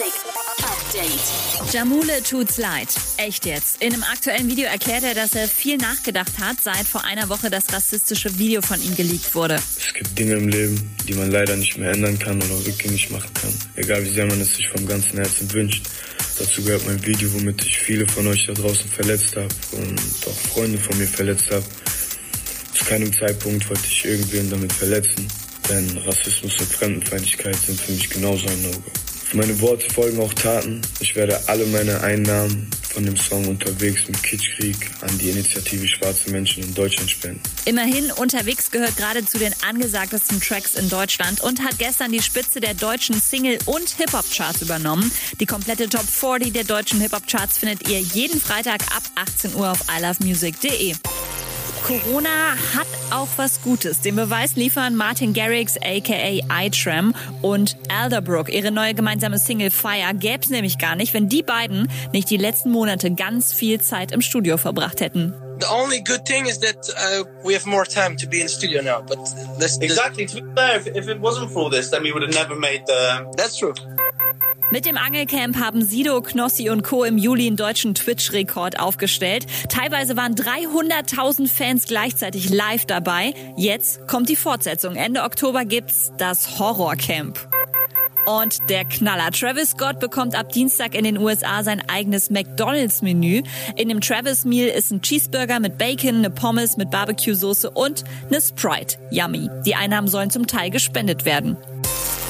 Update. Jamule tut's leid. Echt jetzt. In einem aktuellen Video erklärt er, dass er viel nachgedacht hat, seit vor einer Woche das rassistische Video von ihm geleakt wurde. Es gibt Dinge im Leben, die man leider nicht mehr ändern kann oder rückgängig machen kann. Egal wie sehr man es sich vom ganzen Herzen wünscht. Dazu gehört mein Video, womit ich viele von euch da draußen verletzt habe und auch Freunde von mir verletzt habe. Zu keinem Zeitpunkt wollte ich irgendwen damit verletzen, denn Rassismus und Fremdenfeindlichkeit sind für mich genauso ein No-Go. Meine Worte folgen auch Taten. Ich werde alle meine Einnahmen von dem Song unterwegs mit Kitschkrieg an die Initiative Schwarze Menschen in Deutschland spenden. Immerhin, unterwegs gehört gerade zu den angesagtesten Tracks in Deutschland und hat gestern die Spitze der deutschen Single- und Hip-Hop-Charts übernommen. Die komplette Top 40 der deutschen Hip-Hop-Charts findet ihr jeden Freitag ab 18 Uhr auf ilovemusic.de. Corona hat auch was Gutes. Den Beweis liefern Martin Garrix aka iTram und Alderbrook. Ihre neue gemeinsame Single Fire gäbe es nämlich gar nicht, wenn die beiden nicht die letzten Monate ganz viel Zeit im Studio verbracht hätten. The only good thing is that uh, we have more time to be in the studio now. But this, this, Exactly. To be fair, if, if it wasn't for all this, then we would have never made the. that's true. Mit dem Angelcamp haben Sido, Knossi und Co. im Juli einen deutschen Twitch-Rekord aufgestellt. Teilweise waren 300.000 Fans gleichzeitig live dabei. Jetzt kommt die Fortsetzung. Ende Oktober gibt's das Horrorcamp. Und der Knaller. Travis Scott bekommt ab Dienstag in den USA sein eigenes McDonalds-Menü. In dem Travis Meal ist ein Cheeseburger mit Bacon, eine Pommes mit Barbecue-Soße und eine Sprite. Yummy. Die Einnahmen sollen zum Teil gespendet werden.